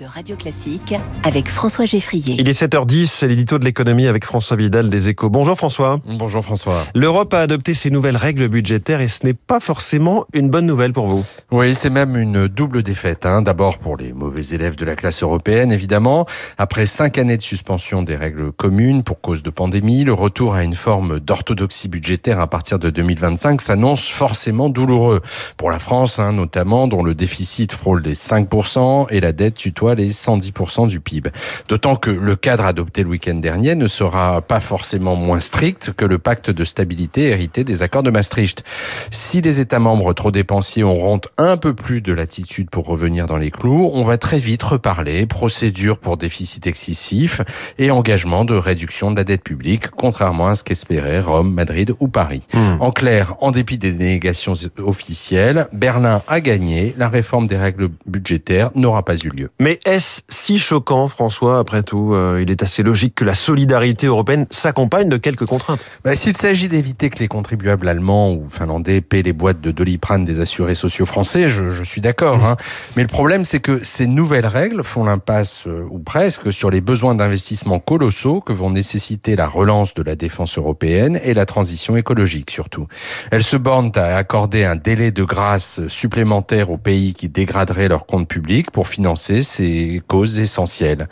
de Radio Classique avec François Geffrier. Il est 7h10, c'est l'édito de l'économie avec François Vidal des Échos. Bonjour François. Bonjour François. L'Europe a adopté ses nouvelles règles budgétaires et ce n'est pas forcément une bonne nouvelle pour vous. Oui, c'est même une double défaite. Hein. D'abord pour les mauvais élèves de la classe européenne, évidemment. Après cinq années de suspension des règles communes pour cause de pandémie, le retour à une forme d'orthodoxie budgétaire à partir de 2025 s'annonce forcément douloureux. Pour la France, hein, notamment, dont le déficit frôle les 5% et la dette tutoie les 110% du PIB. D'autant que le cadre adopté le week-end dernier ne sera pas forcément moins strict que le pacte de stabilité hérité des accords de Maastricht. Si les États membres trop dépensiers auront un peu plus de latitude pour revenir dans les clous, on va très vite reparler procédure pour déficit excessif et engagement de réduction de la dette publique, contrairement à ce qu'espéraient Rome, Madrid ou Paris. Mmh. En clair, en dépit des dénégations officielles, Berlin a gagné, la réforme des règles budgétaires n'aura pas eu lieu. Mais est-ce si choquant, François, après tout euh, Il est assez logique que la solidarité européenne s'accompagne de quelques contraintes? Bah, S'il s'agit d'éviter que les contribuables allemands ou finlandais paient les boîtes de doliprane des assurés sociaux français, je, je suis d'accord. Hein. Mais le problème, c'est que ces nouvelles règles font l'impasse, euh, ou presque, sur les besoins d'investissement colossaux que vont nécessiter la relance de la défense européenne et la transition écologique, surtout. Elles se bornent à accorder un délai de grâce supplémentaire aux pays qui dégraderaient leurs comptes publics pour financer ces causes essentielles.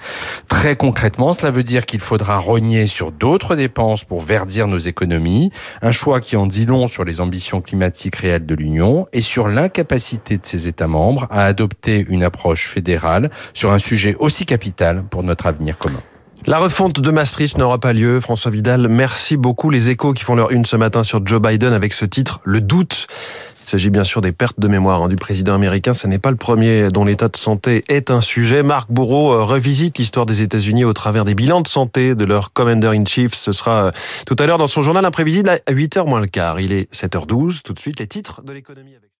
Très concrètement, cela veut dire qu'il faudra rogner sur d'autres dépenses pour verdir nos économies, un choix qui en dit long sur les ambitions climatiques réelles de l'Union et sur l'incapacité de ses États membres à adopter une approche fédérale sur un sujet aussi capital pour notre avenir commun. La refonte de Maastricht n'aura pas lieu. François Vidal, merci beaucoup. Les échos qui font leur une ce matin sur Joe Biden avec ce titre, Le doute. Il s'agit bien sûr des pertes de mémoire hein, du président américain. Ce n'est pas le premier dont l'état de santé est un sujet. Marc Bourreau euh, revisite l'histoire des États-Unis au travers des bilans de santé de leur commander-in-chief. Ce sera euh, tout à l'heure dans son journal imprévisible à 8h moins le quart. Il est 7h12. Tout de suite, les titres de l'économie avec